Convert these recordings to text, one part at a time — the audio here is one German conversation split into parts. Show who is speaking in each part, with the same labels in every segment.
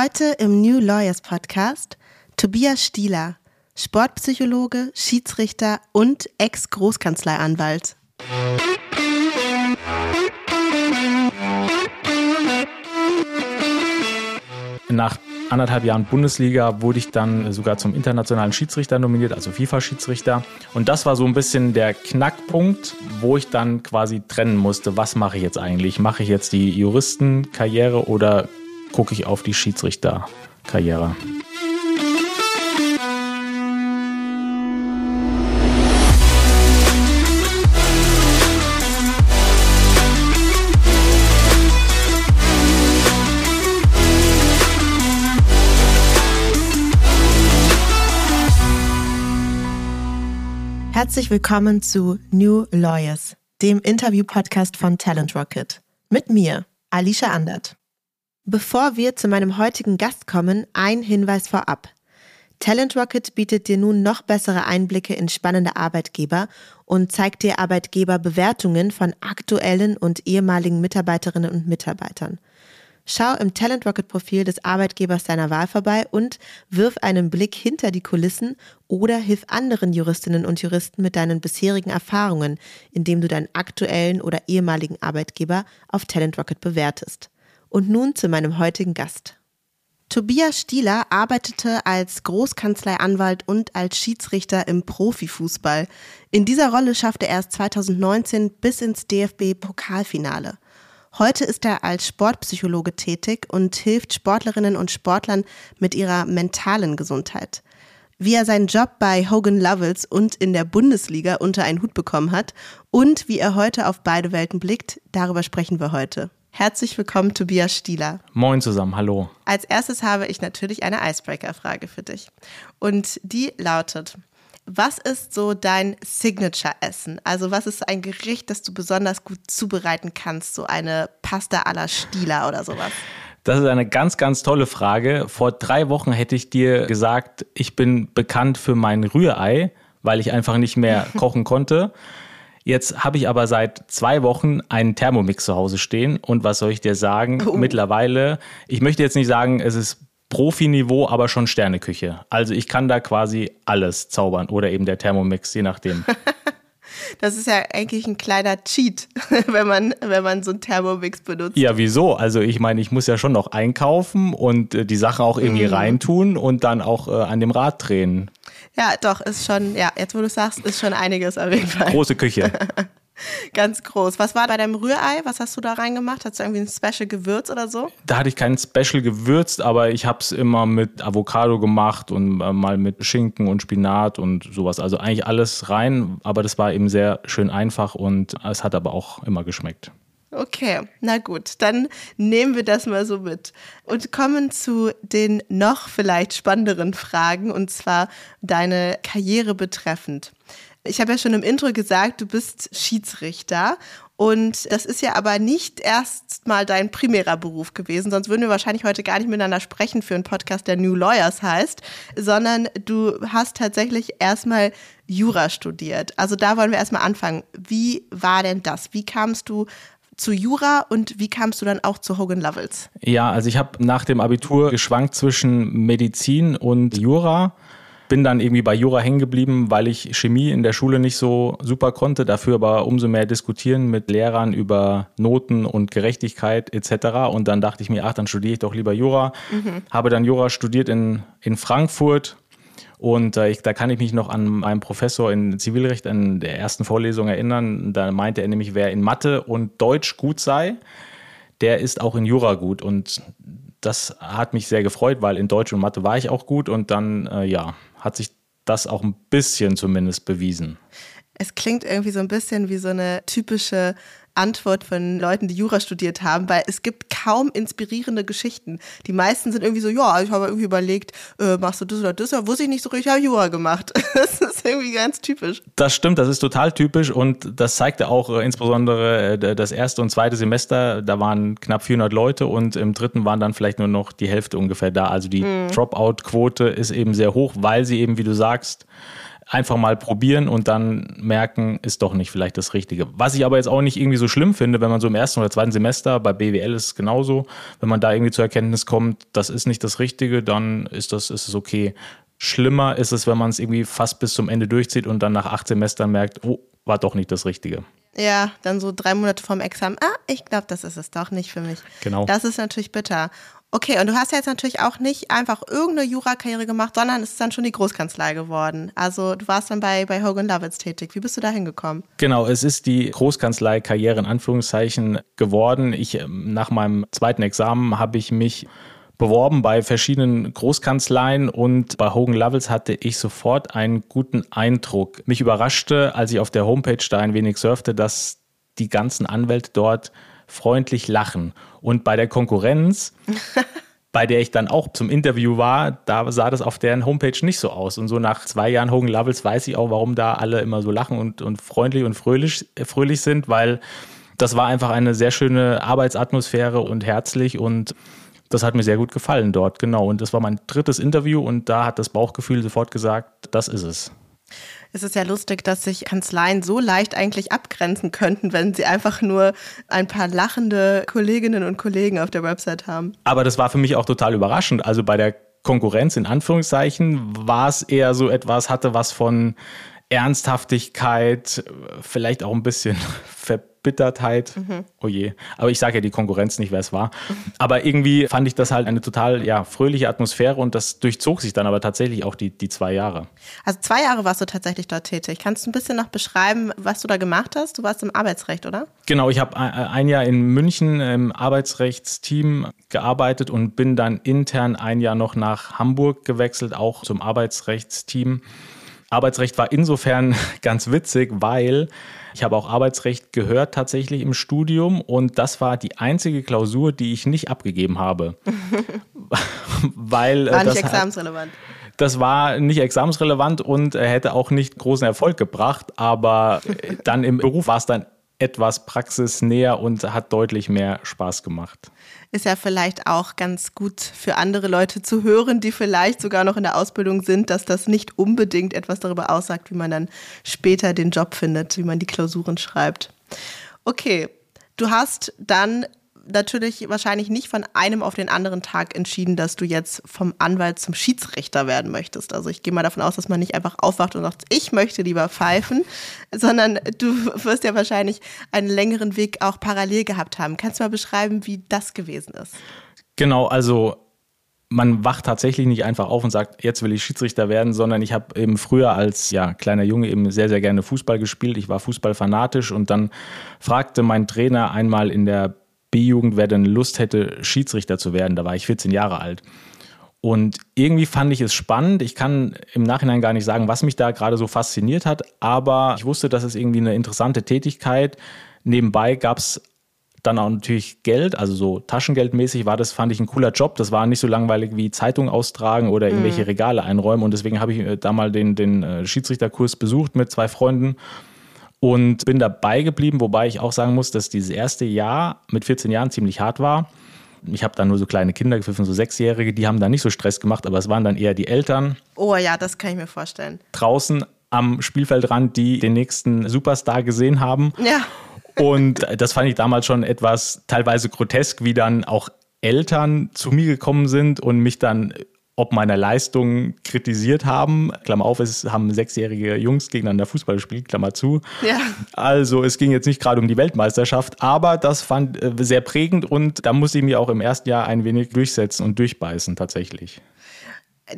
Speaker 1: Heute im New Lawyers Podcast Tobias Stieler, Sportpsychologe, Schiedsrichter und Ex-Großkanzleianwalt.
Speaker 2: Nach anderthalb Jahren Bundesliga wurde ich dann sogar zum internationalen Schiedsrichter nominiert, also FIFA-Schiedsrichter. Und das war so ein bisschen der Knackpunkt, wo ich dann quasi trennen musste, was mache ich jetzt eigentlich? Mache ich jetzt die Juristenkarriere oder gucke ich auf die Schiedsrichterkarriere?
Speaker 1: Herzlich willkommen zu New Lawyers, dem Interview-Podcast von Talent Rocket. Mit mir, Alicia Andert. Bevor wir zu meinem heutigen Gast kommen, ein Hinweis vorab. Talent Rocket bietet dir nun noch bessere Einblicke in spannende Arbeitgeber und zeigt dir Arbeitgeberbewertungen von aktuellen und ehemaligen Mitarbeiterinnen und Mitarbeitern. Schau im Talent Rocket Profil des Arbeitgebers deiner Wahl vorbei und wirf einen Blick hinter die Kulissen oder hilf anderen Juristinnen und Juristen mit deinen bisherigen Erfahrungen, indem du deinen aktuellen oder ehemaligen Arbeitgeber auf Talent Rocket bewertest. Und nun zu meinem heutigen Gast. Tobias Stieler arbeitete als Großkanzleianwalt und als Schiedsrichter im Profifußball. In dieser Rolle schaffte er es 2019 bis ins DFB-Pokalfinale. Heute ist er als Sportpsychologe tätig und hilft Sportlerinnen und Sportlern mit ihrer mentalen Gesundheit. Wie er seinen Job bei Hogan Lovells und in der Bundesliga unter einen Hut bekommen hat und wie er heute auf beide Welten blickt, darüber sprechen wir heute. Herzlich willkommen, Tobias Stieler.
Speaker 2: Moin zusammen, hallo.
Speaker 1: Als erstes habe ich natürlich eine Icebreaker-Frage für dich. Und die lautet, was ist so dein Signature-Essen? Also was ist ein Gericht, das du besonders gut zubereiten kannst? So eine Pasta alla Stieler oder sowas?
Speaker 2: Das ist eine ganz, ganz tolle Frage. Vor drei Wochen hätte ich dir gesagt, ich bin bekannt für mein Rührei, weil ich einfach nicht mehr kochen konnte. Jetzt habe ich aber seit zwei Wochen einen Thermomix zu Hause stehen und was soll ich dir sagen? Oh. Mittlerweile, ich möchte jetzt nicht sagen, es ist Profiniveau, aber schon Sterneküche. Also ich kann da quasi alles zaubern oder eben der Thermomix, je nachdem.
Speaker 1: Das ist ja eigentlich ein kleiner Cheat, wenn man, wenn man so einen Thermomix benutzt.
Speaker 2: Ja, wieso? Also ich meine, ich muss ja schon noch einkaufen und äh, die Sachen auch irgendwie mm. reintun und dann auch äh, an dem Rad drehen.
Speaker 1: Ja, doch, ist schon, ja, jetzt wo du sagst, ist schon einiges auf jeden Fall.
Speaker 2: Große Küche.
Speaker 1: Ganz groß. Was war bei deinem Rührei? Was hast du da reingemacht? Hast du irgendwie ein Special Gewürz oder so?
Speaker 2: Da hatte ich kein Special gewürzt, aber ich habe es immer mit Avocado gemacht und äh, mal mit Schinken und Spinat und sowas. Also eigentlich alles rein, aber das war eben sehr schön einfach und es hat aber auch immer geschmeckt.
Speaker 1: Okay, na gut, dann nehmen wir das mal so mit und kommen zu den noch vielleicht spannenderen Fragen und zwar deine Karriere betreffend. Ich habe ja schon im Intro gesagt, du bist Schiedsrichter. Und das ist ja aber nicht erst mal dein primärer Beruf gewesen, sonst würden wir wahrscheinlich heute gar nicht miteinander sprechen für einen Podcast, der New Lawyers heißt, sondern du hast tatsächlich erstmal Jura studiert. Also da wollen wir erstmal anfangen. Wie war denn das? Wie kamst du zu Jura und wie kamst du dann auch zu Hogan Lovells?
Speaker 2: Ja, also ich habe nach dem Abitur geschwankt zwischen Medizin und Jura bin dann irgendwie bei Jura hängen geblieben, weil ich Chemie in der Schule nicht so super konnte, dafür aber umso mehr diskutieren mit Lehrern über Noten und Gerechtigkeit etc. Und dann dachte ich mir, ach, dann studiere ich doch lieber Jura. Mhm. Habe dann Jura studiert in, in Frankfurt. Und äh, ich, da kann ich mich noch an meinen Professor in Zivilrecht in der ersten Vorlesung erinnern. Da meinte er nämlich, wer in Mathe und Deutsch gut sei, der ist auch in Jura gut. Und das hat mich sehr gefreut, weil in Deutsch und Mathe war ich auch gut. Und dann, äh, ja, hat sich das auch ein bisschen zumindest bewiesen.
Speaker 1: Es klingt irgendwie so ein bisschen wie so eine typische Antwort von Leuten, die Jura studiert haben, weil es gibt kaum inspirierende Geschichten. Die meisten sind irgendwie so, ja, ich habe irgendwie überlegt, äh, machst du das oder das, ja, wusste ich nicht so richtig, habe Jura gemacht. Das ist irgendwie ganz typisch.
Speaker 2: Das stimmt, das ist total typisch und das zeigte auch äh, insbesondere äh, das erste und zweite Semester, da waren knapp 400 Leute und im dritten waren dann vielleicht nur noch die Hälfte ungefähr da. Also die mhm. Dropout-Quote ist eben sehr hoch, weil sie eben, wie du sagst, einfach mal probieren und dann merken, ist doch nicht vielleicht das Richtige. Was ich aber jetzt auch nicht irgendwie so schlimm finde, wenn man so im ersten oder zweiten Semester, bei BWL ist es genauso, wenn man da irgendwie zur Erkenntnis kommt, das ist nicht das Richtige, dann ist das, ist es okay. Schlimmer ist es, wenn man es irgendwie fast bis zum Ende durchzieht und dann nach acht Semestern merkt, oh, war doch nicht das Richtige.
Speaker 1: Ja, dann so drei Monate vorm Examen. Ah, ich glaube, das ist es doch nicht für mich.
Speaker 2: Genau.
Speaker 1: Das ist natürlich bitter. Okay, und du hast ja jetzt natürlich auch nicht einfach irgendeine Jurakarriere gemacht, sondern es ist dann schon die Großkanzlei geworden. Also du warst dann bei, bei Hogan Lovells tätig. Wie bist du da hingekommen?
Speaker 2: Genau, es ist die Großkanzlei-Karriere in Anführungszeichen geworden. Ich, ähm, nach meinem zweiten Examen habe ich mich beworben bei verschiedenen Großkanzleien und bei Hogan Lovells hatte ich sofort einen guten Eindruck. Mich überraschte, als ich auf der Homepage da ein wenig surfte, dass die ganzen Anwälte dort freundlich lachen. Und bei der Konkurrenz, bei der ich dann auch zum Interview war, da sah das auf deren Homepage nicht so aus. Und so nach zwei Jahren Hogan Lovells weiß ich auch, warum da alle immer so lachen und, und freundlich und fröhlich, fröhlich sind, weil das war einfach eine sehr schöne Arbeitsatmosphäre und herzlich und das hat mir sehr gut gefallen dort, genau. Und das war mein drittes Interview und da hat das Bauchgefühl sofort gesagt, das ist es
Speaker 1: es ist ja lustig, dass sich Kanzleien so leicht eigentlich abgrenzen könnten, wenn sie einfach nur ein paar lachende Kolleginnen und Kollegen auf der Website haben.
Speaker 2: Aber das war für mich auch total überraschend. Also bei der Konkurrenz in Anführungszeichen war es eher so etwas, hatte was von Ernsthaftigkeit, vielleicht auch ein bisschen Ver Verbittertheit. Mhm. Oh je. Aber ich sage ja die Konkurrenz nicht, wer es war. Aber irgendwie fand ich das halt eine total ja, fröhliche Atmosphäre und das durchzog sich dann aber tatsächlich auch die, die zwei Jahre.
Speaker 1: Also zwei Jahre warst du tatsächlich dort tätig. Kannst du ein bisschen noch beschreiben, was du da gemacht hast? Du warst im Arbeitsrecht, oder?
Speaker 2: Genau, ich habe ein Jahr in München im Arbeitsrechtsteam gearbeitet und bin dann intern ein Jahr noch nach Hamburg gewechselt, auch zum Arbeitsrechtsteam. Arbeitsrecht war insofern ganz witzig, weil ich habe auch Arbeitsrecht gehört tatsächlich im Studium und das war die einzige Klausur, die ich nicht abgegeben habe. weil,
Speaker 1: äh, war nicht examensrelevant.
Speaker 2: Das war nicht examensrelevant und hätte auch nicht großen Erfolg gebracht, aber äh, dann im Beruf war es dann etwas praxisnäher und hat deutlich mehr Spaß gemacht.
Speaker 1: Ist ja vielleicht auch ganz gut für andere Leute zu hören, die vielleicht sogar noch in der Ausbildung sind, dass das nicht unbedingt etwas darüber aussagt, wie man dann später den Job findet, wie man die Klausuren schreibt. Okay, du hast dann natürlich wahrscheinlich nicht von einem auf den anderen Tag entschieden, dass du jetzt vom Anwalt zum Schiedsrichter werden möchtest. Also ich gehe mal davon aus, dass man nicht einfach aufwacht und sagt, ich möchte lieber pfeifen, sondern du wirst ja wahrscheinlich einen längeren Weg auch parallel gehabt haben. Kannst du mal beschreiben, wie das gewesen ist?
Speaker 2: Genau, also man wacht tatsächlich nicht einfach auf und sagt, jetzt will ich Schiedsrichter werden, sondern ich habe eben früher als ja, kleiner Junge eben sehr, sehr gerne Fußball gespielt. Ich war Fußballfanatisch und dann fragte mein Trainer einmal in der B-Jugend, wer denn Lust hätte, Schiedsrichter zu werden. Da war ich 14 Jahre alt. Und irgendwie fand ich es spannend. Ich kann im Nachhinein gar nicht sagen, was mich da gerade so fasziniert hat, aber ich wusste, dass es irgendwie eine interessante Tätigkeit. Nebenbei gab es dann auch natürlich Geld, also so Taschengeldmäßig war das, fand ich ein cooler Job. Das war nicht so langweilig wie Zeitung austragen oder irgendwelche mhm. Regale einräumen. Und deswegen habe ich äh, da mal den, den äh, Schiedsrichterkurs besucht mit zwei Freunden und bin dabei geblieben, wobei ich auch sagen muss, dass dieses erste Jahr mit 14 Jahren ziemlich hart war. Ich habe da nur so kleine Kinder gepfiffen, so Sechsjährige, die haben da nicht so Stress gemacht, aber es waren dann eher die Eltern.
Speaker 1: Oh ja, das kann ich mir vorstellen.
Speaker 2: Draußen am Spielfeldrand, die den nächsten Superstar gesehen haben.
Speaker 1: Ja.
Speaker 2: Und das fand ich damals schon etwas teilweise grotesk, wie dann auch Eltern zu mir gekommen sind und mich dann ob meiner Leistung kritisiert haben. Klammer auf, es haben sechsjährige Jungs gegeneinander Fußball gespielt, Klammer zu.
Speaker 1: Ja.
Speaker 2: Also es ging jetzt nicht gerade um die Weltmeisterschaft, aber das fand äh, sehr prägend und da muss ich mir auch im ersten Jahr ein wenig durchsetzen und durchbeißen tatsächlich.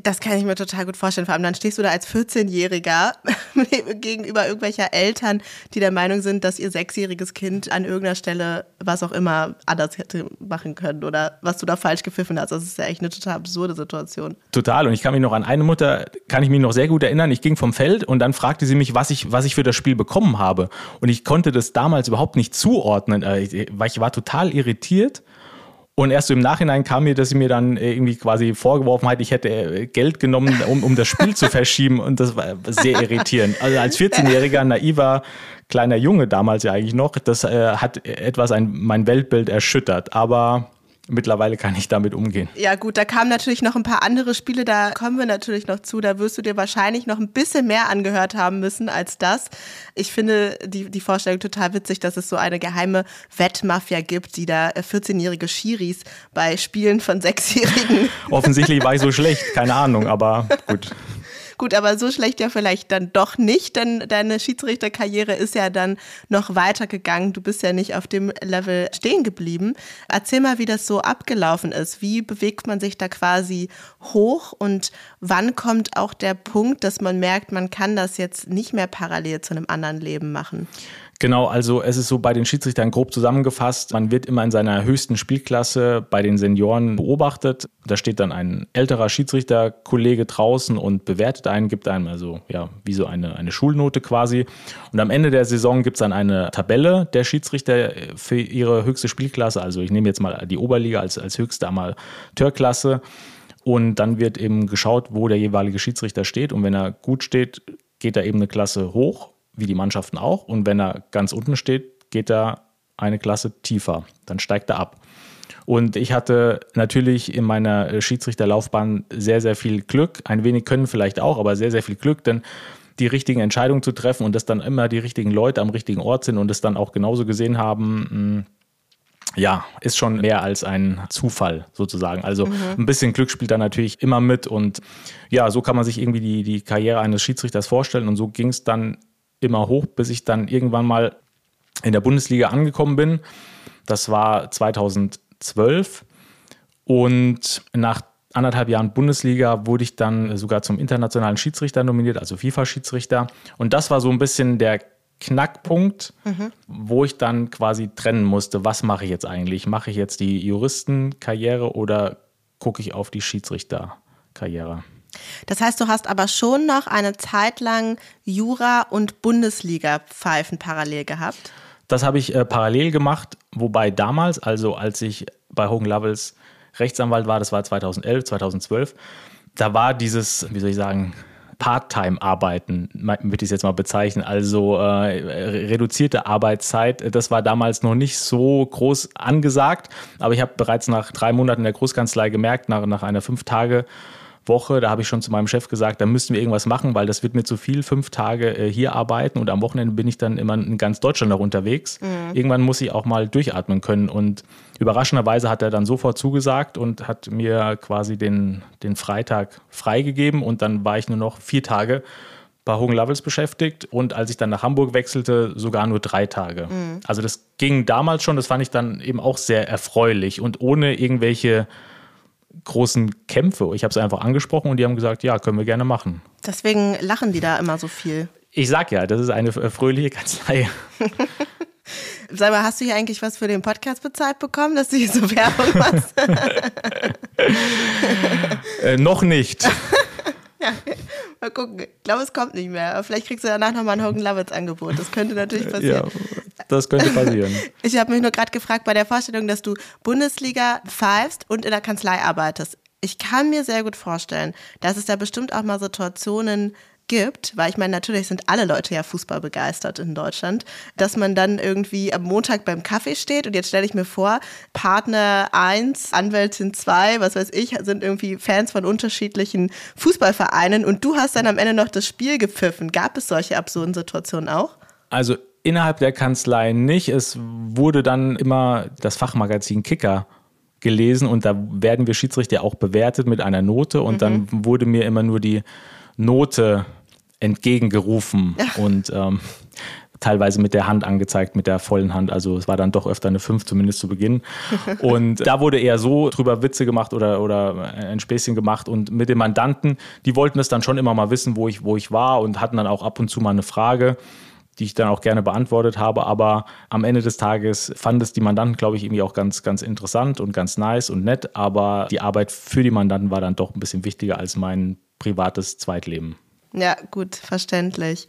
Speaker 1: Das kann ich mir total gut vorstellen. Vor allem dann stehst du da als 14-Jähriger gegenüber irgendwelcher Eltern, die der Meinung sind, dass ihr sechsjähriges Kind an irgendeiner Stelle was auch immer anders hätte machen können oder was du da falsch gepfiffen hast. Das ist ja echt eine total absurde Situation.
Speaker 2: Total. Und ich kann mich noch an eine Mutter, kann ich mich noch sehr gut erinnern. Ich ging vom Feld und dann fragte sie mich, was ich, was ich für das Spiel bekommen habe. Und ich konnte das damals überhaupt nicht zuordnen, äh, weil ich war total irritiert und erst so im Nachhinein kam mir, dass sie mir dann irgendwie quasi vorgeworfen hat, ich hätte äh, Geld genommen, um, um das Spiel zu verschieben. Und das war sehr irritierend. Also als 14-jähriger, naiver, kleiner Junge damals ja eigentlich noch, das äh, hat etwas ein, mein Weltbild erschüttert. Aber mittlerweile kann ich damit umgehen.
Speaker 1: Ja gut, da kamen natürlich noch ein paar andere Spiele, da kommen wir natürlich noch zu. Da wirst du dir wahrscheinlich noch ein bisschen mehr angehört haben müssen als das. Ich finde die, die Vorstellung total witzig, dass es so eine geheime Wettmafia gibt, die da 14-jährige Schiris bei Spielen von Sechsjährigen.
Speaker 2: Offensichtlich war ich so schlecht, keine Ahnung, aber gut.
Speaker 1: Gut, aber so schlecht ja vielleicht dann doch nicht, denn deine Schiedsrichterkarriere ist ja dann noch weitergegangen. Du bist ja nicht auf dem Level stehen geblieben. Erzähl mal, wie das so abgelaufen ist. Wie bewegt man sich da quasi hoch und wann kommt auch der Punkt, dass man merkt, man kann das jetzt nicht mehr parallel zu einem anderen Leben machen?
Speaker 2: Genau, also es ist so bei den Schiedsrichtern grob zusammengefasst. Man wird immer in seiner höchsten Spielklasse bei den Senioren beobachtet. Da steht dann ein älterer Schiedsrichterkollege draußen und bewertet einen, gibt einem also ja wie so eine, eine Schulnote quasi. Und am Ende der Saison gibt es dann eine Tabelle der Schiedsrichter für ihre höchste Spielklasse. Also ich nehme jetzt mal die Oberliga als, als höchste Amateurklasse. Und dann wird eben geschaut, wo der jeweilige Schiedsrichter steht. Und wenn er gut steht, geht er eben eine Klasse hoch wie die Mannschaften auch. Und wenn er ganz unten steht, geht er eine Klasse tiefer. Dann steigt er ab. Und ich hatte natürlich in meiner Schiedsrichterlaufbahn sehr, sehr viel Glück. Ein wenig können vielleicht auch, aber sehr, sehr viel Glück, denn die richtigen Entscheidungen zu treffen und dass dann immer die richtigen Leute am richtigen Ort sind und es dann auch genauso gesehen haben, hm, ja, ist schon mehr als ein Zufall sozusagen. Also mhm. ein bisschen Glück spielt da natürlich immer mit und ja, so kann man sich irgendwie die, die Karriere eines Schiedsrichters vorstellen und so ging es dann immer hoch, bis ich dann irgendwann mal in der Bundesliga angekommen bin. Das war 2012 und nach anderthalb Jahren Bundesliga wurde ich dann sogar zum internationalen Schiedsrichter nominiert, also FIFA-Schiedsrichter. Und das war so ein bisschen der Knackpunkt, mhm. wo ich dann quasi trennen musste, was mache ich jetzt eigentlich? Mache ich jetzt die Juristenkarriere oder gucke ich auf die Schiedsrichterkarriere?
Speaker 1: Das heißt, du hast aber schon noch eine Zeit lang Jura und Bundesliga-Pfeifen parallel gehabt?
Speaker 2: Das habe ich äh, parallel gemacht, wobei damals, also als ich bei Hogan Lovells Rechtsanwalt war, das war 2011, 2012, da war dieses, wie soll ich sagen, Part-Time-Arbeiten, würde ich es jetzt mal bezeichnen, also äh, reduzierte Arbeitszeit. Das war damals noch nicht so groß angesagt, aber ich habe bereits nach drei Monaten in der Großkanzlei gemerkt, nach, nach einer fünf Tage Woche, da habe ich schon zu meinem Chef gesagt, da müssten wir irgendwas machen, weil das wird mir zu viel, fünf Tage äh, hier arbeiten und am Wochenende bin ich dann immer in ganz Deutschland noch unterwegs. Mhm. Irgendwann muss ich auch mal durchatmen können und überraschenderweise hat er dann sofort zugesagt und hat mir quasi den, den Freitag freigegeben und dann war ich nur noch vier Tage bei Hogan Lovells beschäftigt und als ich dann nach Hamburg wechselte, sogar nur drei Tage. Mhm. Also das ging damals schon, das fand ich dann eben auch sehr erfreulich und ohne irgendwelche großen Kämpfe. Ich habe es einfach angesprochen und die haben gesagt, ja, können wir gerne machen.
Speaker 1: Deswegen lachen die da immer so viel.
Speaker 2: Ich sag ja, das ist eine fröhliche Kanzlei.
Speaker 1: Sag mal, hast du hier eigentlich was für den Podcast bezahlt bekommen, dass du hier so Werbung machst?
Speaker 2: äh, noch nicht.
Speaker 1: Mal gucken. Ich glaube, es kommt nicht mehr. Aber vielleicht kriegst du danach nochmal ein Hogan Lovitz Angebot. Das könnte natürlich passieren. Ja,
Speaker 2: das könnte passieren.
Speaker 1: Ich habe mich nur gerade gefragt bei der Vorstellung, dass du Bundesliga pfeifst und in der Kanzlei arbeitest. Ich kann mir sehr gut vorstellen, dass es da bestimmt auch mal Situationen gibt, weil ich meine, natürlich sind alle Leute ja Fußball begeistert in Deutschland, dass man dann irgendwie am Montag beim Kaffee steht und jetzt stelle ich mir vor, Partner 1, Anwältin 2, was weiß ich, sind irgendwie Fans von unterschiedlichen Fußballvereinen und du hast dann am Ende noch das Spiel gepfiffen. Gab es solche absurden Situationen auch?
Speaker 2: Also innerhalb der Kanzlei nicht. Es wurde dann immer das Fachmagazin Kicker gelesen und da werden wir Schiedsrichter auch bewertet mit einer Note und mhm. dann wurde mir immer nur die Note entgegengerufen ja. und ähm, teilweise mit der Hand angezeigt, mit der vollen Hand. Also es war dann doch öfter eine 5, zumindest zu Beginn. Und da wurde eher so drüber Witze gemacht oder, oder ein Späßchen gemacht. Und mit den Mandanten, die wollten es dann schon immer mal wissen, wo ich, wo ich war und hatten dann auch ab und zu mal eine Frage die ich dann auch gerne beantwortet habe. Aber am Ende des Tages fand es die Mandanten, glaube ich, irgendwie auch ganz, ganz interessant und ganz nice und nett. Aber die Arbeit für die Mandanten war dann doch ein bisschen wichtiger als mein privates Zweitleben.
Speaker 1: Ja, gut, verständlich.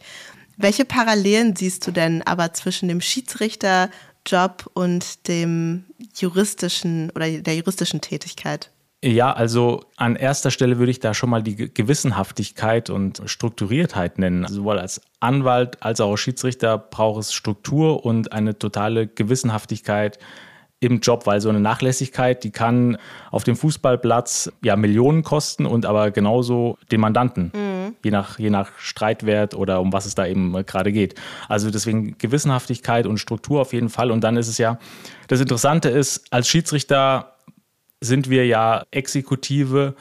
Speaker 1: Welche Parallelen siehst du denn aber zwischen dem Schiedsrichterjob und dem juristischen oder der juristischen Tätigkeit?
Speaker 2: Ja, also an erster Stelle würde ich da schon mal die Gewissenhaftigkeit und Strukturiertheit nennen. Sowohl als Anwalt als auch als Schiedsrichter braucht es Struktur und eine totale Gewissenhaftigkeit im Job, weil so eine Nachlässigkeit, die kann auf dem Fußballplatz ja Millionen kosten und aber genauso den Mandanten, mhm. je, nach, je nach Streitwert oder um was es da eben gerade geht. Also deswegen Gewissenhaftigkeit und Struktur auf jeden Fall. Und dann ist es ja, das Interessante ist, als Schiedsrichter sind wir ja Exekutive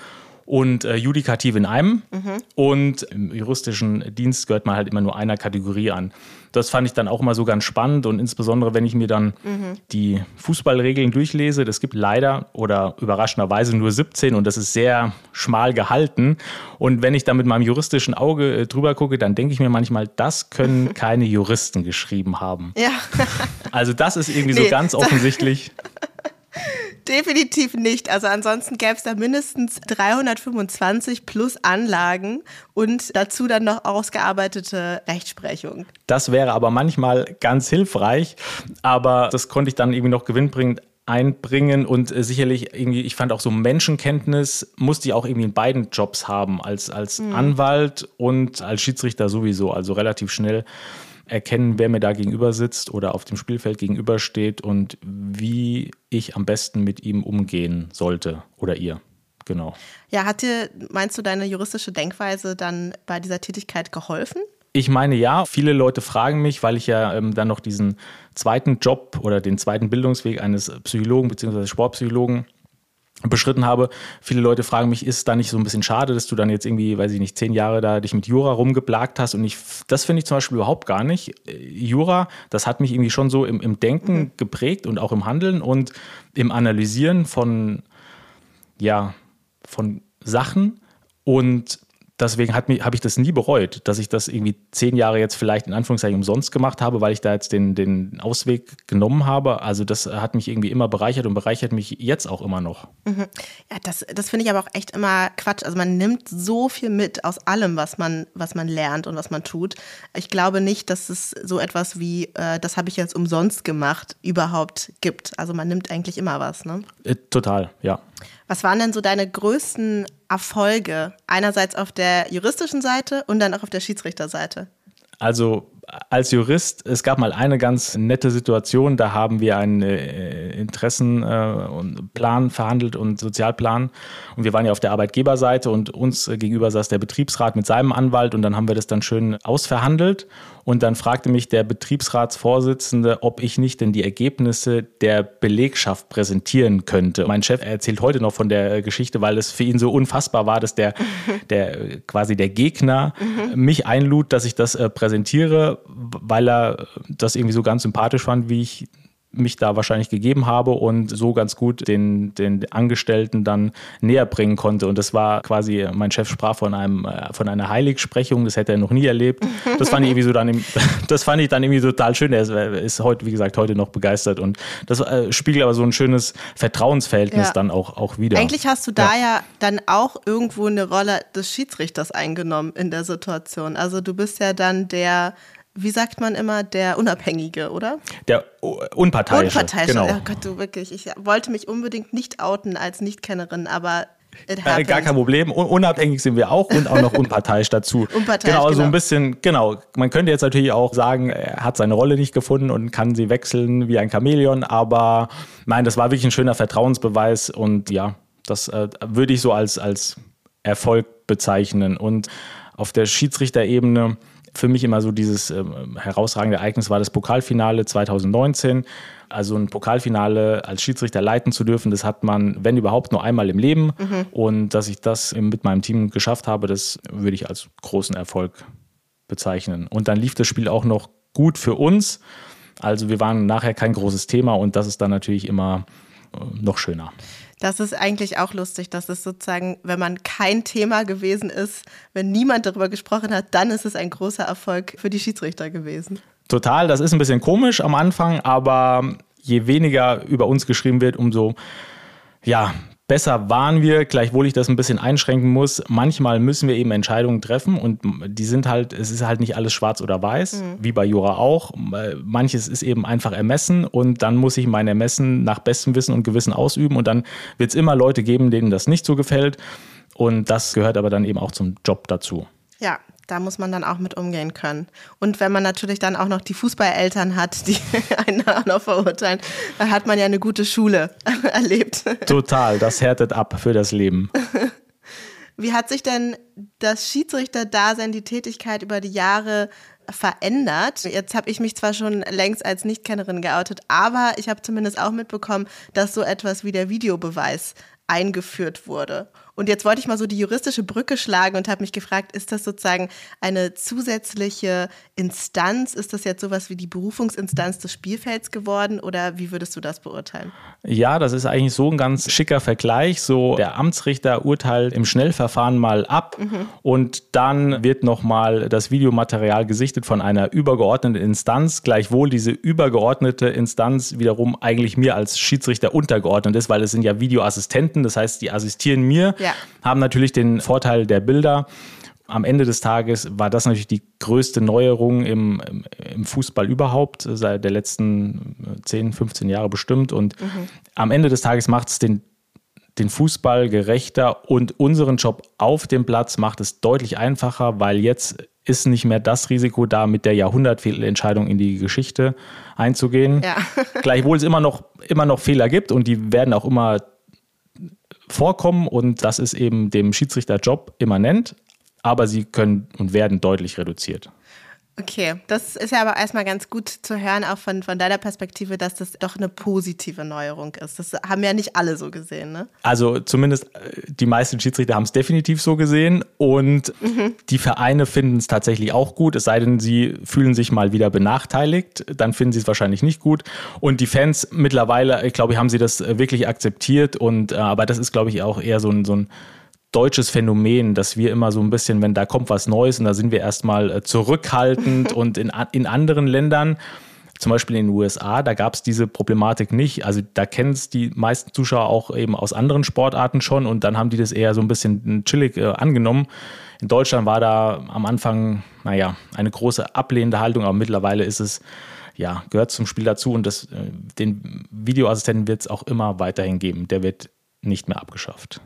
Speaker 2: und äh, Judikative in einem. Mhm. Und im juristischen Dienst gehört man halt immer nur einer Kategorie an. Das fand ich dann auch immer so ganz spannend und insbesondere, wenn ich mir dann mhm. die Fußballregeln durchlese, das gibt leider oder überraschenderweise nur 17 und das ist sehr schmal gehalten. Und wenn ich da mit meinem juristischen Auge äh, drüber gucke, dann denke ich mir manchmal, das können keine Juristen geschrieben haben.
Speaker 1: Ja.
Speaker 2: also das ist irgendwie nee, so ganz offensichtlich.
Speaker 1: Definitiv nicht. Also ansonsten gäbe es da mindestens 325 plus Anlagen und dazu dann noch ausgearbeitete Rechtsprechung.
Speaker 2: Das wäre aber manchmal ganz hilfreich, aber das konnte ich dann irgendwie noch gewinnbringend einbringen und äh, sicherlich irgendwie, ich fand auch so Menschenkenntnis musste ich auch irgendwie in beiden Jobs haben, als, als mhm. Anwalt und als Schiedsrichter sowieso, also relativ schnell erkennen, wer mir da gegenüber sitzt oder auf dem Spielfeld gegenübersteht und wie ich am besten mit ihm umgehen sollte oder ihr. Genau.
Speaker 1: Ja, hat dir, meinst du, deine juristische Denkweise dann bei dieser Tätigkeit geholfen?
Speaker 2: Ich meine ja, viele Leute fragen mich, weil ich ja ähm, dann noch diesen zweiten Job oder den zweiten Bildungsweg eines Psychologen bzw. Sportpsychologen beschritten habe. Viele Leute fragen mich, ist da nicht so ein bisschen schade, dass du dann jetzt irgendwie, weiß ich nicht, zehn Jahre da dich mit Jura rumgeplagt hast und ich, das finde ich zum Beispiel überhaupt gar nicht. Jura, das hat mich irgendwie schon so im, im Denken mhm. geprägt und auch im Handeln und im Analysieren von, ja, von Sachen und deswegen habe ich das nie bereut, dass ich das irgendwie zehn Jahre jetzt vielleicht in Anführungszeichen umsonst gemacht habe, weil ich da jetzt den, den Ausweg genommen habe. Also das hat mich irgendwie immer bereichert und bereichert mich jetzt auch immer noch.
Speaker 1: Mhm. Ja, das, das finde ich aber auch echt immer Quatsch. Also man nimmt so viel mit aus allem, was man, was man lernt und was man tut. Ich glaube nicht, dass es so etwas wie, äh, das habe ich jetzt umsonst gemacht, überhaupt gibt. Also man nimmt eigentlich immer was, ne?
Speaker 2: Äh, total, ja.
Speaker 1: Was waren denn so deine größten Erfolge? Einerseits auf der juristischen Seite und dann auch auf der Schiedsrichterseite?
Speaker 2: Also als Jurist, es gab mal eine ganz nette Situation, da haben wir einen äh, Interessenplan äh, verhandelt und Sozialplan und wir waren ja auf der Arbeitgeberseite und uns gegenüber saß der Betriebsrat mit seinem Anwalt und dann haben wir das dann schön ausverhandelt und dann fragte mich der Betriebsratsvorsitzende, ob ich nicht denn die Ergebnisse der Belegschaft präsentieren könnte. Mein Chef erzählt heute noch von der Geschichte, weil es für ihn so unfassbar war, dass der, der quasi der Gegner mhm. mich einlud, dass ich das äh, präsentiere, weil er das irgendwie so ganz sympathisch fand, wie ich mich da wahrscheinlich gegeben habe und so ganz gut den, den Angestellten dann näher bringen konnte. Und das war quasi, mein Chef sprach von einem, äh, von einer Heiligsprechung, das hätte er noch nie erlebt. Das fand ich irgendwie so dann, das fand ich dann irgendwie total schön. Er ist, ist heute, wie gesagt, heute noch begeistert und das äh, spiegelt aber so ein schönes Vertrauensverhältnis ja. dann auch, auch wieder.
Speaker 1: Eigentlich hast du da ja. ja dann auch irgendwo eine Rolle des Schiedsrichters eingenommen in der Situation. Also du bist ja dann der wie sagt man immer, der Unabhängige, oder?
Speaker 2: Der Unparteiische. Unparteiische,
Speaker 1: genau. oh Gott, du wirklich. Ich wollte mich unbedingt nicht outen als Nichtkennerin, aber
Speaker 2: äh, gar kein Problem. Unabhängig sind wir auch und auch noch unparteiisch dazu.
Speaker 1: unparteiisch,
Speaker 2: genau, genau, so ein bisschen, genau. Man könnte jetzt natürlich auch sagen, er hat seine Rolle nicht gefunden und kann sie wechseln wie ein Chamäleon, aber nein, das war wirklich ein schöner Vertrauensbeweis und ja, das äh, würde ich so als, als Erfolg bezeichnen. Und auf der Schiedsrichterebene für mich immer so dieses äh, herausragende Ereignis war das Pokalfinale 2019. Also ein Pokalfinale als Schiedsrichter leiten zu dürfen, das hat man, wenn überhaupt, nur einmal im Leben. Mhm. Und dass ich das mit meinem Team geschafft habe, das würde ich als großen Erfolg bezeichnen. Und dann lief das Spiel auch noch gut für uns. Also wir waren nachher kein großes Thema und das ist dann natürlich immer noch schöner.
Speaker 1: Das ist eigentlich auch lustig, dass es sozusagen, wenn man kein Thema gewesen ist, wenn niemand darüber gesprochen hat, dann ist es ein großer Erfolg für die Schiedsrichter gewesen.
Speaker 2: Total, das ist ein bisschen komisch am Anfang, aber je weniger über uns geschrieben wird, umso ja, besser waren wir, gleichwohl ich das ein bisschen einschränken muss. Manchmal müssen wir eben Entscheidungen treffen und die sind halt, es ist halt nicht alles schwarz oder weiß, mhm. wie bei Jura auch. Manches ist eben einfach Ermessen und dann muss ich mein Ermessen nach bestem Wissen und Gewissen ausüben und dann wird es immer Leute geben, denen das nicht so gefällt und das gehört aber dann eben auch zum Job dazu.
Speaker 1: Ja, Da muss man dann auch mit umgehen können. Und wenn man natürlich dann auch noch die Fußballeltern hat, die einen auch noch verurteilen, dann hat man ja eine gute Schule erlebt.
Speaker 2: Total, das härtet ab für das Leben.
Speaker 1: Wie hat sich denn das Schiedsrichter-Dasein, die Tätigkeit über die Jahre verändert. Jetzt habe ich mich zwar schon längst als Nichtkennerin geoutet, aber ich habe zumindest auch mitbekommen, dass so etwas wie der Videobeweis eingeführt wurde. Und jetzt wollte ich mal so die juristische Brücke schlagen und habe mich gefragt, ist das sozusagen eine zusätzliche Instanz? Ist das jetzt sowas wie die Berufungsinstanz des Spielfelds geworden oder wie würdest du das beurteilen?
Speaker 2: Ja, das ist eigentlich so ein ganz schicker Vergleich. So der Amtsrichter urteilt im Schnellverfahren mal ab mhm. und dann wird nochmal das Videomaterial gesichtet von einer übergeordneten Instanz, gleichwohl diese übergeordnete Instanz wiederum eigentlich mir als Schiedsrichter untergeordnet ist, weil es sind ja Videoassistenten, das heißt, die assistieren mir ja. haben natürlich den Vorteil der Bilder. Am Ende des Tages war das natürlich die größte Neuerung im, im Fußball überhaupt, seit der letzten 10, 15 Jahre bestimmt. Und mhm. am Ende des Tages macht es den, den Fußball gerechter und unseren Job auf dem Platz macht es deutlich einfacher, weil jetzt ist nicht mehr das Risiko da, mit der Jahrhundertfehlentscheidung in die Geschichte einzugehen. Ja. Gleichwohl es immer noch, immer noch Fehler gibt und die werden auch immer vorkommen und das ist eben dem Schiedsrichterjob immanent, aber sie können und werden deutlich reduziert.
Speaker 1: Okay, das ist ja aber erstmal ganz gut zu hören, auch von, von deiner Perspektive, dass das doch eine positive Neuerung ist. Das haben ja nicht alle so gesehen, ne?
Speaker 2: Also zumindest äh, die meisten Schiedsrichter haben es definitiv so gesehen und mhm. die Vereine finden es tatsächlich auch gut, es sei denn, sie fühlen sich mal wieder benachteiligt, dann finden sie es wahrscheinlich nicht gut. Und die Fans mittlerweile, ich glaube, haben sie das wirklich akzeptiert und äh, aber das ist, glaube ich, auch eher so ein, so ein deutsches Phänomen, dass wir immer so ein bisschen, wenn da kommt was Neues und da sind wir erstmal äh, zurückhaltend und in, in anderen Ländern, zum Beispiel in den USA, da gab es diese Problematik nicht. Also da kennen es die meisten Zuschauer auch eben aus anderen Sportarten schon und dann haben die das eher so ein bisschen chillig äh, angenommen. In Deutschland war da am Anfang, naja, eine große ablehnende Haltung, aber mittlerweile ist es, ja, gehört zum Spiel dazu und das, äh, den Videoassistenten wird es auch immer weiterhin geben. Der wird nicht mehr abgeschafft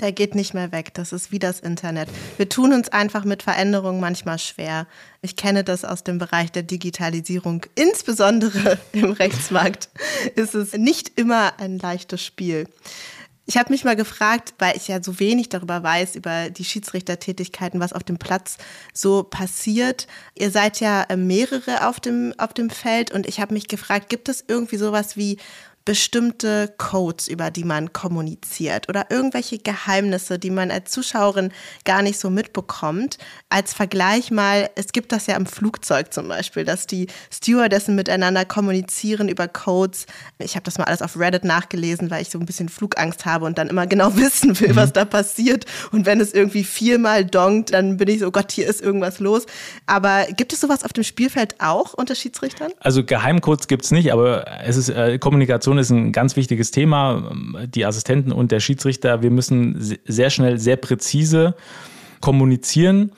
Speaker 1: der geht nicht mehr weg. Das ist wie das Internet. Wir tun uns einfach mit Veränderungen manchmal schwer. Ich kenne das aus dem Bereich der Digitalisierung. Insbesondere im Rechtsmarkt ist es nicht immer ein leichtes Spiel. Ich habe mich mal gefragt, weil ich ja so wenig darüber weiß, über die Schiedsrichtertätigkeiten, was auf dem Platz so passiert. Ihr seid ja mehrere auf dem, auf dem Feld und ich habe mich gefragt, gibt es irgendwie sowas wie bestimmte Codes, über die man kommuniziert oder irgendwelche Geheimnisse, die man als Zuschauerin gar nicht so mitbekommt. Als Vergleich mal, es gibt das ja im Flugzeug zum Beispiel, dass die Stewardessen miteinander kommunizieren über Codes. Ich habe das mal alles auf Reddit nachgelesen, weil ich so ein bisschen Flugangst habe und dann immer genau wissen will, mhm. was da passiert. Und wenn es irgendwie viermal donkt, dann bin ich so, oh Gott, hier ist irgendwas los. Aber gibt es sowas auf dem Spielfeld auch unter Schiedsrichtern?
Speaker 2: Also Geheimcodes gibt es nicht, aber es ist äh, Kommunikation Kommunikation ist ein ganz wichtiges Thema. Die Assistenten und der Schiedsrichter, wir müssen sehr schnell, sehr präzise kommunizieren.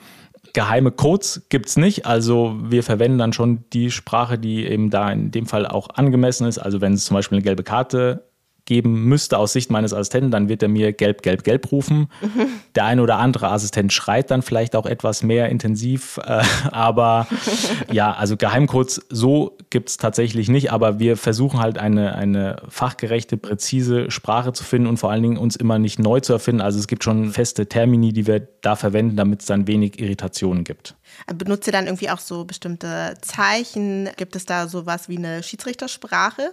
Speaker 2: Geheime Codes gibt es nicht. Also wir verwenden dann schon die Sprache, die eben da in dem Fall auch angemessen ist. Also wenn es zum Beispiel eine gelbe Karte geben müsste aus Sicht meines Assistenten, dann wird er mir gelb, gelb, gelb rufen. Mhm. Der eine oder andere Assistent schreit dann vielleicht auch etwas mehr intensiv. Äh, aber ja, also Geheimcodes so gibt es tatsächlich nicht, aber wir versuchen halt eine, eine fachgerechte, präzise Sprache zu finden und vor allen Dingen uns immer nicht neu zu erfinden. Also es gibt schon feste Termini, die wir da verwenden, damit es dann wenig Irritationen gibt.
Speaker 1: Benutzt ihr dann irgendwie auch so bestimmte Zeichen? Gibt es da sowas wie eine Schiedsrichtersprache?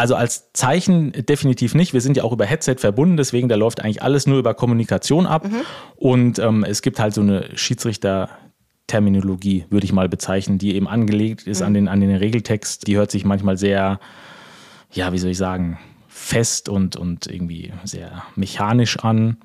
Speaker 2: Also als Zeichen definitiv nicht. Wir sind ja auch über Headset verbunden, deswegen da läuft eigentlich alles nur über Kommunikation ab. Mhm. Und ähm, es gibt halt so eine Schiedsrichter-Terminologie, würde ich mal bezeichnen, die eben angelegt ist mhm. an, den, an den Regeltext. Die hört sich manchmal sehr, ja, wie soll ich sagen, fest und, und irgendwie sehr mechanisch an.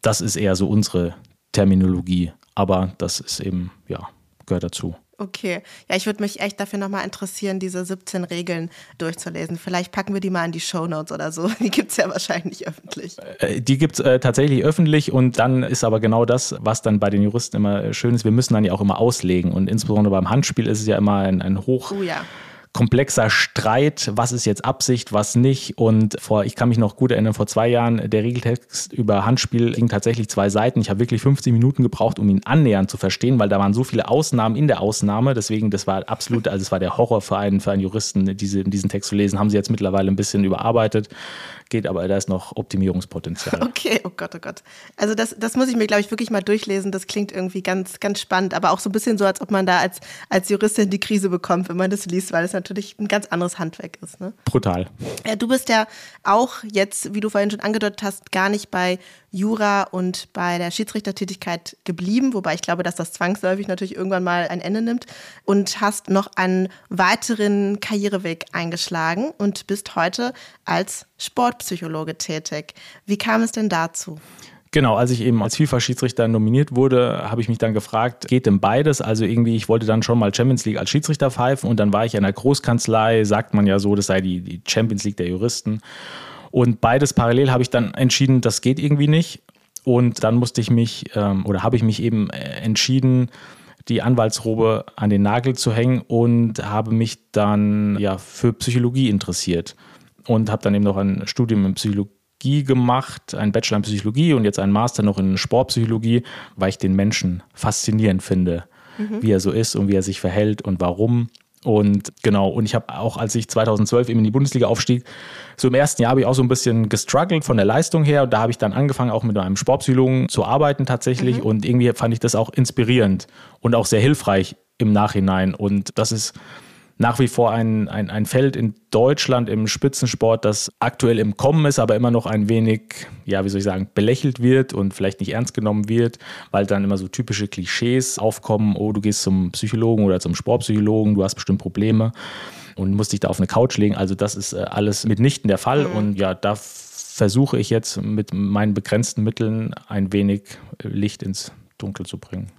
Speaker 2: Das ist eher so unsere Terminologie. Aber das ist eben, ja, gehört dazu.
Speaker 1: Okay. Ja, ich würde mich echt dafür nochmal interessieren, diese 17 Regeln durchzulesen. Vielleicht packen wir die mal in die Show Notes oder so. Die gibt es ja wahrscheinlich öffentlich.
Speaker 2: Äh, die gibt es äh, tatsächlich öffentlich und dann ist aber genau das, was dann bei den Juristen immer schön ist. Wir müssen dann ja auch immer auslegen und insbesondere beim Handspiel ist es ja immer ein, ein hoch. Oh ja komplexer Streit, was ist jetzt Absicht, was nicht. Und vor, ich kann mich noch gut erinnern, vor zwei Jahren, der Regeltext über Handspiel ging tatsächlich zwei Seiten. Ich habe wirklich 15 Minuten gebraucht, um ihn annähernd zu verstehen, weil da waren so viele Ausnahmen in der Ausnahme. Deswegen, das war absolut, also es war der Horror für einen, für einen Juristen, diese, diesen Text zu lesen. Haben sie jetzt mittlerweile ein bisschen überarbeitet geht, aber da ist noch Optimierungspotenzial.
Speaker 1: Okay, oh Gott, oh Gott. Also das, das muss ich mir, glaube ich, wirklich mal durchlesen. Das klingt irgendwie ganz, ganz spannend, aber auch so ein bisschen so, als ob man da als, als Juristin die Krise bekommt, wenn man das liest, weil es natürlich ein ganz anderes Handwerk ist. Ne?
Speaker 2: Brutal.
Speaker 1: Ja, du bist ja auch jetzt, wie du vorhin schon angedeutet hast, gar nicht bei Jura und bei der Schiedsrichtertätigkeit geblieben, wobei ich glaube, dass das zwangsläufig natürlich irgendwann mal ein Ende nimmt und hast noch einen weiteren Karriereweg eingeschlagen und bist heute als Sportpsychologe tätig. Wie kam es denn dazu?
Speaker 2: Genau, als ich eben als FIFA-Schiedsrichter nominiert wurde, habe ich mich dann gefragt, geht denn beides? Also irgendwie, ich wollte dann schon mal Champions League als Schiedsrichter pfeifen und dann war ich in einer Großkanzlei, sagt man ja so, das sei die, die Champions League der Juristen. Und beides parallel habe ich dann entschieden, das geht irgendwie nicht. Und dann musste ich mich ähm, oder habe ich mich eben äh, entschieden, die Anwaltsrobe an den Nagel zu hängen und habe mich dann ja für Psychologie interessiert und habe dann eben noch ein Studium in Psychologie gemacht, ein Bachelor in Psychologie und jetzt einen Master noch in Sportpsychologie, weil ich den Menschen faszinierend finde, mhm. wie er so ist und wie er sich verhält und warum. Und genau, und ich habe auch, als ich 2012 eben in die Bundesliga aufstieg, so im ersten Jahr habe ich auch so ein bisschen gestruggelt von der Leistung her. Und da habe ich dann angefangen, auch mit einem Sportpsychologen zu arbeiten tatsächlich. Mhm. Und irgendwie fand ich das auch inspirierend und auch sehr hilfreich im Nachhinein. Und das ist nach wie vor ein, ein, ein Feld in Deutschland im Spitzensport, das aktuell im Kommen ist, aber immer noch ein wenig, ja, wie soll ich sagen, belächelt wird und vielleicht nicht ernst genommen wird, weil dann immer so typische Klischees aufkommen, oh, du gehst zum Psychologen oder zum Sportpsychologen, du hast bestimmt Probleme und musst dich da auf eine Couch legen. Also das ist äh, alles mitnichten der Fall mhm. und ja, da versuche ich jetzt mit meinen begrenzten Mitteln ein wenig Licht ins Dunkel zu bringen.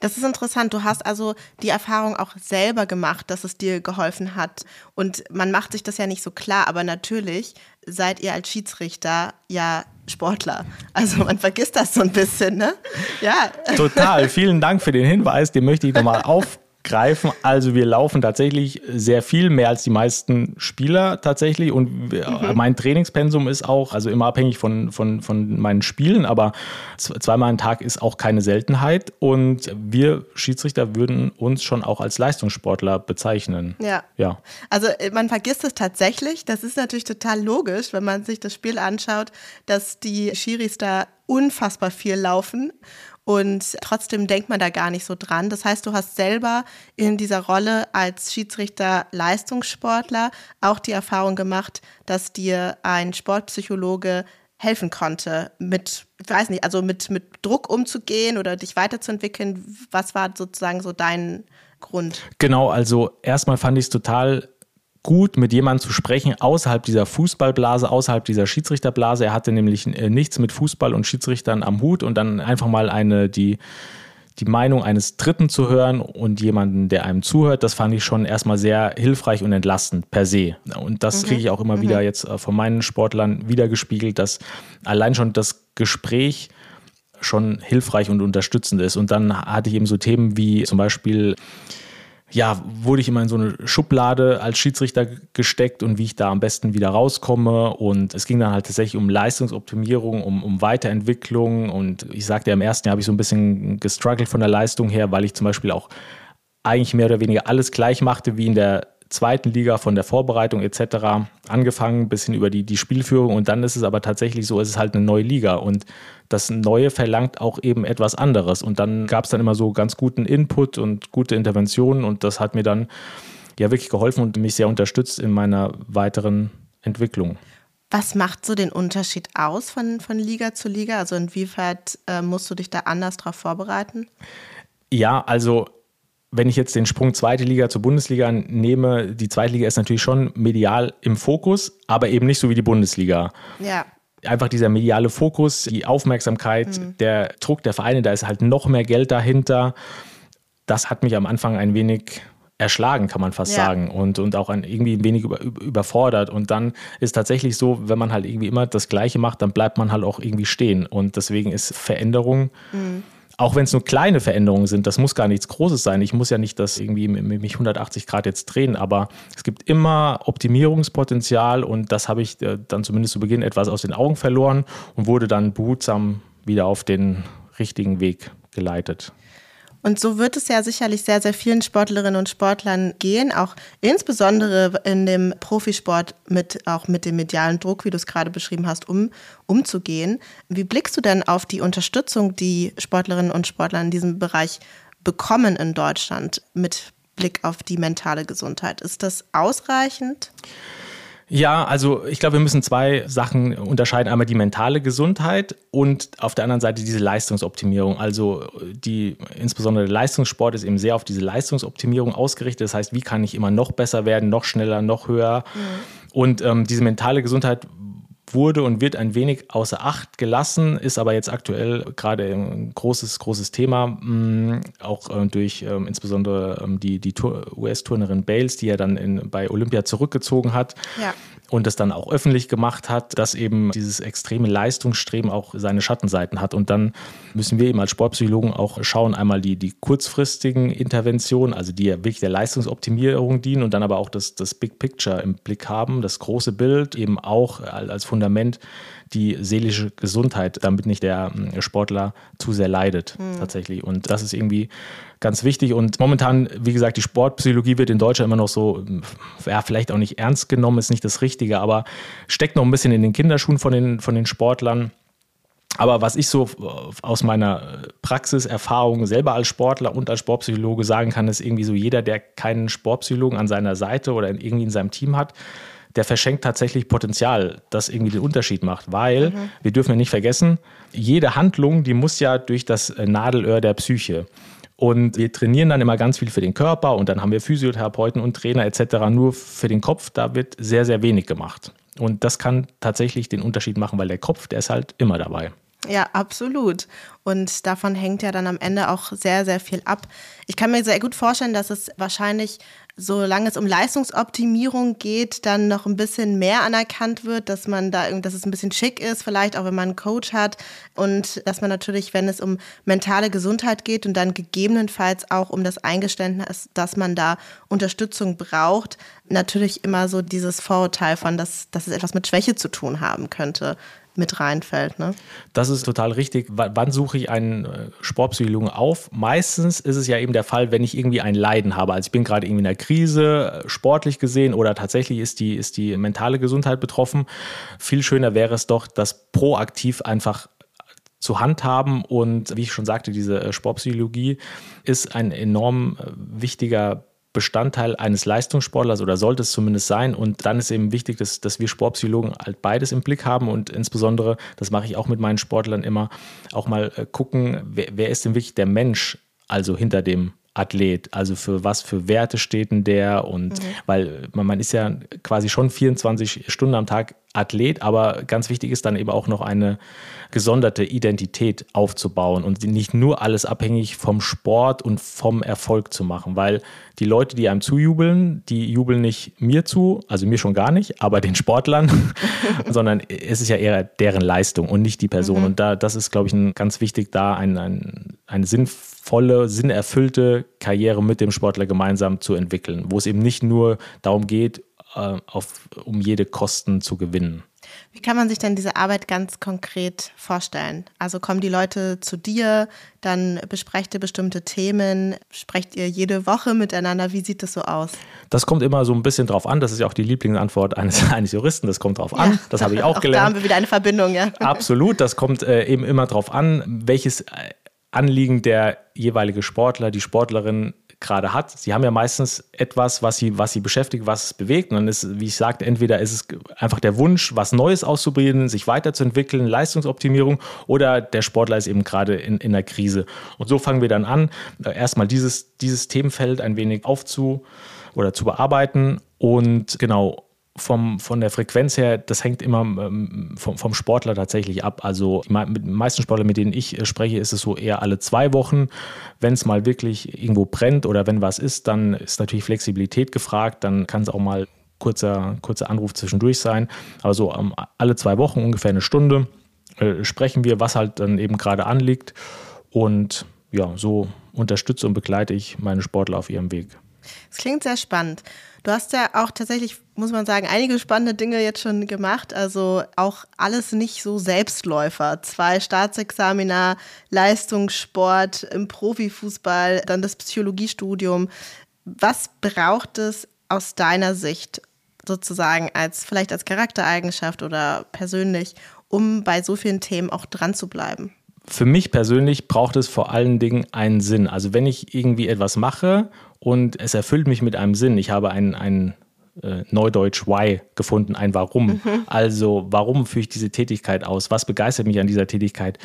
Speaker 1: Das ist interessant. Du hast also die Erfahrung auch selber gemacht, dass es dir geholfen hat. Und man macht sich das ja nicht so klar, aber natürlich seid ihr als Schiedsrichter ja Sportler. Also man vergisst das so ein bisschen, ne?
Speaker 2: Ja. Total. Vielen Dank für den Hinweis. Den möchte ich nochmal auf greifen. Also wir laufen tatsächlich sehr viel, mehr als die meisten Spieler tatsächlich. Und mhm. mein Trainingspensum ist auch, also immer abhängig von, von, von meinen Spielen, aber zweimal am Tag ist auch keine Seltenheit. Und wir Schiedsrichter würden uns schon auch als Leistungssportler bezeichnen.
Speaker 1: Ja. ja. Also äh, man vergisst es tatsächlich. Das ist natürlich total logisch, wenn man sich das Spiel anschaut, dass die Schiris da unfassbar viel laufen. Und trotzdem denkt man da gar nicht so dran. Das heißt, du hast selber in dieser Rolle als Schiedsrichter Leistungssportler auch die Erfahrung gemacht, dass dir ein Sportpsychologe helfen konnte, mit, ich weiß nicht, also mit, mit Druck umzugehen oder dich weiterzuentwickeln. Was war sozusagen so dein Grund?
Speaker 2: Genau, also erstmal fand ich es total gut, mit jemandem zu sprechen außerhalb dieser Fußballblase, außerhalb dieser Schiedsrichterblase. Er hatte nämlich äh, nichts mit Fußball und Schiedsrichtern am Hut und dann einfach mal eine, die, die Meinung eines Dritten zu hören und jemanden, der einem zuhört, das fand ich schon erstmal sehr hilfreich und entlastend per se. Und das mhm. kriege ich auch immer mhm. wieder jetzt äh, von meinen Sportlern wiedergespiegelt, dass allein schon das Gespräch schon hilfreich und unterstützend ist. Und dann hatte ich eben so Themen wie zum Beispiel, ja, wurde ich immer in so eine Schublade als Schiedsrichter gesteckt und wie ich da am besten wieder rauskomme. Und es ging dann halt tatsächlich um Leistungsoptimierung, um, um Weiterentwicklung. Und ich sagte ja, im ersten Jahr habe ich so ein bisschen gestruggelt von der Leistung her, weil ich zum Beispiel auch eigentlich mehr oder weniger alles gleich machte wie in der zweiten Liga von der Vorbereitung etc. angefangen, bis hin über die, die Spielführung und dann ist es aber tatsächlich so, es ist halt eine neue Liga und das Neue verlangt auch eben etwas anderes und dann gab es dann immer so ganz guten Input und gute Interventionen und das hat mir dann ja wirklich geholfen und mich sehr unterstützt in meiner weiteren Entwicklung.
Speaker 1: Was macht so den Unterschied aus von, von Liga zu Liga? Also inwiefern äh, musst du dich da anders darauf vorbereiten?
Speaker 2: Ja, also wenn ich jetzt den Sprung zweite Liga zur Bundesliga nehme, die zweite Liga ist natürlich schon medial im Fokus, aber eben nicht so wie die Bundesliga.
Speaker 1: Ja.
Speaker 2: Einfach dieser mediale Fokus, die Aufmerksamkeit, mhm. der Druck der Vereine, da ist halt noch mehr Geld dahinter. Das hat mich am Anfang ein wenig erschlagen, kann man fast ja. sagen, und, und auch ein, irgendwie ein wenig über, überfordert. Und dann ist tatsächlich so, wenn man halt irgendwie immer das Gleiche macht, dann bleibt man halt auch irgendwie stehen. Und deswegen ist Veränderung. Mhm auch wenn es nur kleine Veränderungen sind, das muss gar nichts Großes sein. Ich muss ja nicht das irgendwie mich 180 Grad jetzt drehen, aber es gibt immer Optimierungspotenzial und das habe ich äh, dann zumindest zu Beginn etwas aus den Augen verloren und wurde dann behutsam wieder auf den richtigen Weg geleitet.
Speaker 1: Und so wird es ja sicherlich sehr, sehr vielen Sportlerinnen und Sportlern gehen, auch insbesondere in dem Profisport mit auch mit dem medialen Druck, wie du es gerade beschrieben hast, um umzugehen. Wie blickst du denn auf die Unterstützung, die Sportlerinnen und Sportler in diesem Bereich bekommen in Deutschland mit Blick auf die mentale Gesundheit? Ist das ausreichend?
Speaker 2: Ja, also ich glaube, wir müssen zwei Sachen unterscheiden. Einmal die mentale Gesundheit und auf der anderen Seite diese Leistungsoptimierung. Also die, insbesondere der Leistungssport ist eben sehr auf diese Leistungsoptimierung ausgerichtet. Das heißt, wie kann ich immer noch besser werden, noch schneller, noch höher? Mhm. Und ähm, diese mentale Gesundheit wurde und wird ein wenig außer Acht gelassen, ist aber jetzt aktuell gerade ein großes, großes Thema, mh, auch äh, durch äh, insbesondere ähm, die, die US-Turnerin Bales, die ja dann in, bei Olympia zurückgezogen hat. Ja und das dann auch öffentlich gemacht hat, dass eben dieses extreme Leistungsstreben auch seine Schattenseiten hat. Und dann müssen wir eben als Sportpsychologen auch schauen, einmal die, die kurzfristigen Interventionen, also die ja wirklich der Leistungsoptimierung dienen und dann aber auch das, das Big Picture im Blick haben, das große Bild eben auch als Fundament die seelische Gesundheit, damit nicht der hm, Sportler zu sehr leidet mhm. tatsächlich. Und das ist irgendwie ganz wichtig. Und momentan, wie gesagt, die Sportpsychologie wird in Deutschland immer noch so, ja, vielleicht auch nicht ernst genommen, ist nicht das Richtige, aber steckt noch ein bisschen in den Kinderschuhen von den, von den Sportlern. Aber was ich so aus meiner Praxiserfahrung selber als Sportler und als Sportpsychologe sagen kann, ist irgendwie so jeder, der keinen Sportpsychologen an seiner Seite oder irgendwie in seinem Team hat, der verschenkt tatsächlich Potenzial, das irgendwie den Unterschied macht. Weil, mhm. wir dürfen ja nicht vergessen, jede Handlung, die muss ja durch das Nadelöhr der Psyche. Und wir trainieren dann immer ganz viel für den Körper und dann haben wir Physiotherapeuten und Trainer etc. Nur für den Kopf, da wird sehr, sehr wenig gemacht. Und das kann tatsächlich den Unterschied machen, weil der Kopf, der ist halt immer dabei.
Speaker 1: Ja, absolut. Und davon hängt ja dann am Ende auch sehr, sehr viel ab. Ich kann mir sehr gut vorstellen, dass es wahrscheinlich solange es um Leistungsoptimierung geht, dann noch ein bisschen mehr anerkannt wird, dass man da, dass es ein bisschen schick ist, vielleicht auch wenn man einen Coach hat. Und dass man natürlich, wenn es um mentale Gesundheit geht und dann gegebenenfalls auch um das Eingeständnis, dass man da Unterstützung braucht, natürlich immer so dieses Vorurteil von, dass, dass es etwas mit Schwäche zu tun haben könnte mit reinfällt. Ne?
Speaker 2: Das ist total richtig. W wann suche ich einen äh, Sportpsychologen auf? Meistens ist es ja eben der Fall, wenn ich irgendwie ein Leiden habe. Also ich bin gerade irgendwie in einer Krise, äh, sportlich gesehen, oder tatsächlich ist die, ist die mentale Gesundheit betroffen. Viel schöner wäre es doch, das proaktiv einfach zu handhaben. Und wie ich schon sagte, diese äh, Sportpsychologie ist ein enorm wichtiger Bestandteil eines Leistungssportlers oder sollte es zumindest sein. Und dann ist eben wichtig, dass, dass wir Sportpsychologen halt beides im Blick haben und insbesondere, das mache ich auch mit meinen Sportlern immer, auch mal äh, gucken, wer, wer ist denn wirklich der Mensch, also hinter dem Athlet, also für was für Werte steht denn der und mhm. weil man, man ist ja quasi schon 24 Stunden am Tag Athlet, aber ganz wichtig ist dann eben auch noch eine gesonderte Identität aufzubauen und nicht nur alles abhängig vom Sport und vom Erfolg zu machen, weil die Leute, die einem zujubeln, die jubeln nicht mir zu, also mir schon gar nicht, aber den Sportlern, sondern es ist ja eher deren Leistung und nicht die Person. Mhm. Und da, das ist, glaube ich, ein, ganz wichtig, da ein, ein, eine sinnvolle, sinnerfüllte Karriere mit dem Sportler gemeinsam zu entwickeln, wo es eben nicht nur darum geht, äh, auf, um jede Kosten zu gewinnen.
Speaker 1: Wie kann man sich denn diese Arbeit ganz konkret vorstellen? Also kommen die Leute zu dir, dann besprecht ihr bestimmte Themen, sprecht ihr jede Woche miteinander? Wie sieht das so aus?
Speaker 2: Das kommt immer so ein bisschen drauf an. Das ist ja auch die Lieblingsantwort eines, eines Juristen. Das kommt drauf an. Ja. Das habe ich auch, auch gelernt. Da
Speaker 1: haben wir wieder eine Verbindung, ja.
Speaker 2: Absolut. Das kommt äh, eben immer drauf an, welches Anliegen der jeweilige Sportler, die Sportlerin gerade hat. Sie haben ja meistens etwas, was sie, was sie beschäftigt, was es bewegt. Und dann ist, wie ich sagte, entweder ist es einfach der Wunsch, was Neues auszubilden, sich weiterzuentwickeln, Leistungsoptimierung, oder der Sportler ist eben gerade in, in einer Krise. Und so fangen wir dann an, äh, erstmal dieses, dieses Themenfeld ein wenig aufzu oder zu bearbeiten. Und genau, vom, von der Frequenz her, das hängt immer ähm, vom, vom, Sportler tatsächlich ab. Also mit den meisten Sportlern, mit denen ich äh, spreche, ist es so eher alle zwei Wochen. Wenn es mal wirklich irgendwo brennt oder wenn was ist, dann ist natürlich Flexibilität gefragt. Dann kann es auch mal kurzer, kurzer Anruf zwischendurch sein. Aber so ähm, alle zwei Wochen ungefähr eine Stunde äh, sprechen wir, was halt dann eben gerade anliegt. Und ja, so unterstütze und begleite ich meine Sportler auf ihrem Weg.
Speaker 1: Das klingt sehr spannend. Du hast ja auch tatsächlich, muss man sagen, einige spannende Dinge jetzt schon gemacht. Also auch alles nicht so Selbstläufer. Zwei Staatsexamina, Leistungssport im Profifußball, dann das Psychologiestudium. Was braucht es aus deiner Sicht sozusagen als vielleicht als Charaktereigenschaft oder persönlich, um bei so vielen Themen auch dran zu bleiben?
Speaker 2: Für mich persönlich braucht es vor allen Dingen einen Sinn. Also wenn ich irgendwie etwas mache und es erfüllt mich mit einem Sinn. Ich habe ein, ein äh, Neudeutsch Why gefunden, ein Warum. Mhm. Also warum führe ich diese Tätigkeit aus? Was begeistert mich an dieser Tätigkeit?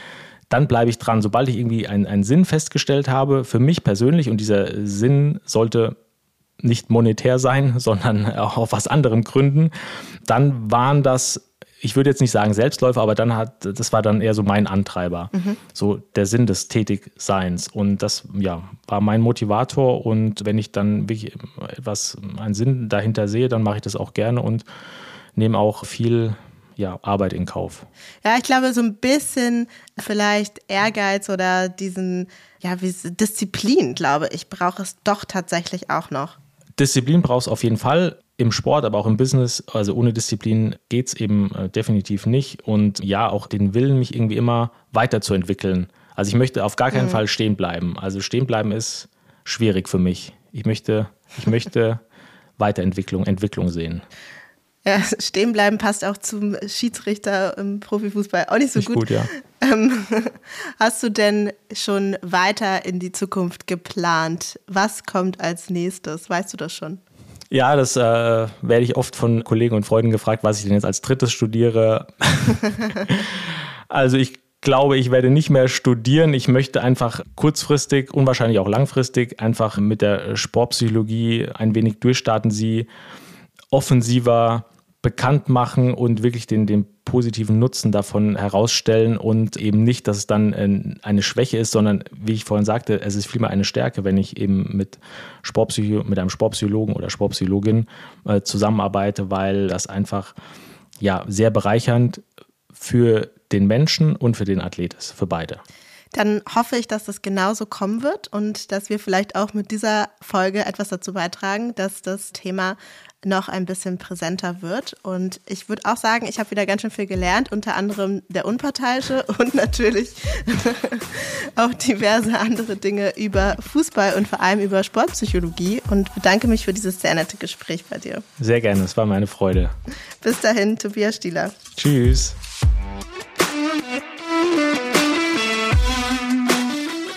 Speaker 2: Dann bleibe ich dran. Sobald ich irgendwie einen, einen Sinn festgestellt habe, für mich persönlich, und dieser Sinn sollte nicht monetär sein, sondern auch auf was anderem gründen, dann waren das ich würde jetzt nicht sagen Selbstläufer, aber dann hat, das war dann eher so mein Antreiber, mhm. so der Sinn des Tätigseins. Und das, ja, war mein Motivator. Und wenn ich dann wirklich etwas, einen Sinn dahinter sehe, dann mache ich das auch gerne und nehme auch viel ja, Arbeit in Kauf.
Speaker 1: Ja, ich glaube, so ein bisschen vielleicht Ehrgeiz oder diesen, ja, wie Disziplin, glaube ich, brauche es doch tatsächlich auch noch.
Speaker 2: Disziplin brauchst du auf jeden Fall im Sport, aber auch im Business. Also ohne Disziplin geht es eben äh, definitiv nicht. Und ja, auch den Willen, mich irgendwie immer weiterzuentwickeln. Also ich möchte auf gar keinen mhm. Fall stehen bleiben. Also stehen bleiben ist schwierig für mich. Ich möchte, ich möchte Weiterentwicklung, Entwicklung sehen.
Speaker 1: Ja, stehen bleiben passt auch zum Schiedsrichter im Profifußball auch nicht so nicht gut.
Speaker 2: gut ja.
Speaker 1: Ähm, hast du denn schon weiter in die Zukunft geplant? Was kommt als nächstes? Weißt du das schon?
Speaker 2: Ja, das äh, werde ich oft von Kollegen und Freunden gefragt, was ich denn jetzt als drittes studiere. also ich glaube, ich werde nicht mehr studieren. Ich möchte einfach kurzfristig und wahrscheinlich auch langfristig einfach mit der Sportpsychologie ein wenig durchstarten, sie offensiver bekannt machen und wirklich den, den positiven Nutzen davon herausstellen und eben nicht, dass es dann äh, eine Schwäche ist, sondern wie ich vorhin sagte, es ist vielmehr eine Stärke, wenn ich eben mit Sportpsycho mit einem Sportpsychologen oder Sportpsychologin äh, zusammenarbeite, weil das einfach ja sehr bereichernd für den Menschen und für den Athlet ist, für beide.
Speaker 1: Dann hoffe ich, dass das genauso kommen wird und dass wir vielleicht auch mit dieser Folge etwas dazu beitragen, dass das Thema noch ein bisschen präsenter wird. Und ich würde auch sagen, ich habe wieder ganz schön viel gelernt, unter anderem der Unparteiische und natürlich auch diverse andere Dinge über Fußball und vor allem über Sportpsychologie und bedanke mich für dieses sehr nette Gespräch bei dir.
Speaker 2: Sehr gerne, es war meine Freude.
Speaker 1: Bis dahin, Tobias Stieler.
Speaker 2: Tschüss.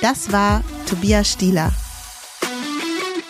Speaker 1: Das war Tobias Stieler.